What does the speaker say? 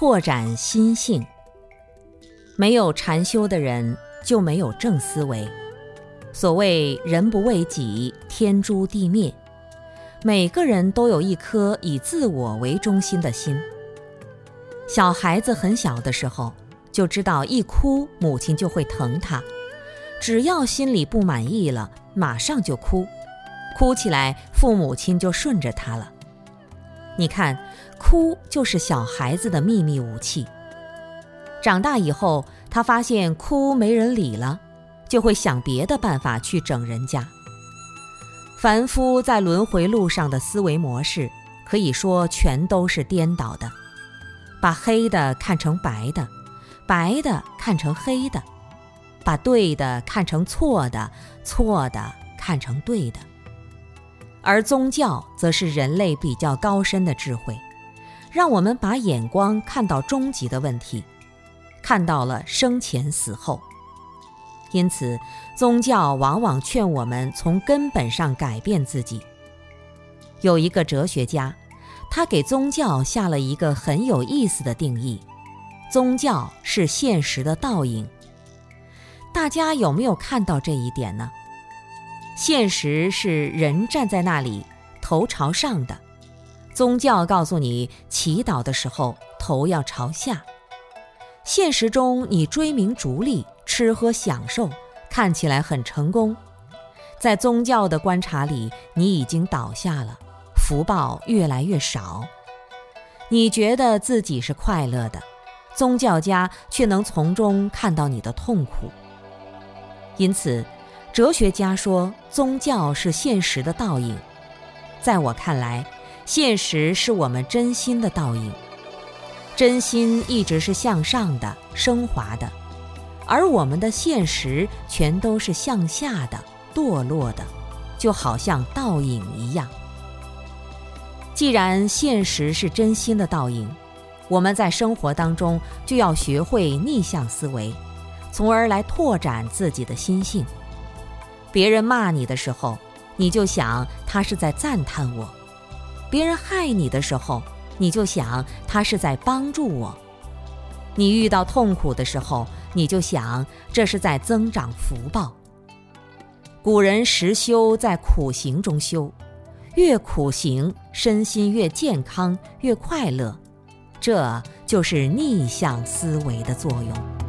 拓展心性。没有禅修的人就没有正思维。所谓“人不为己，天诛地灭”。每个人都有一颗以自我为中心的心。小孩子很小的时候就知道，一哭母亲就会疼他，只要心里不满意了，马上就哭，哭起来父母亲就顺着他了。你看，哭就是小孩子的秘密武器。长大以后，他发现哭没人理了，就会想别的办法去整人家。凡夫在轮回路上的思维模式，可以说全都是颠倒的，把黑的看成白的，白的看成黑的，把对的看成错的，错的看成对的。而宗教则是人类比较高深的智慧，让我们把眼光看到终极的问题，看到了生前死后。因此，宗教往往劝我们从根本上改变自己。有一个哲学家，他给宗教下了一个很有意思的定义：宗教是现实的倒影。大家有没有看到这一点呢？现实是人站在那里，头朝上的；宗教告诉你，祈祷的时候头要朝下。现实中，你追名逐利。吃喝享受看起来很成功，在宗教的观察里，你已经倒下了，福报越来越少。你觉得自己是快乐的，宗教家却能从中看到你的痛苦。因此，哲学家说宗教是现实的倒影。在我看来，现实是我们真心的倒影。真心一直是向上的、升华的。而我们的现实全都是向下的、堕落的，就好像倒影一样。既然现实是真心的倒影，我们在生活当中就要学会逆向思维，从而来拓展自己的心性。别人骂你的时候，你就想他是在赞叹我；别人害你的时候，你就想他是在帮助我。你遇到痛苦的时候，你就想这是在增长福报。古人实修在苦行中修，越苦行，身心越健康，越快乐。这就是逆向思维的作用。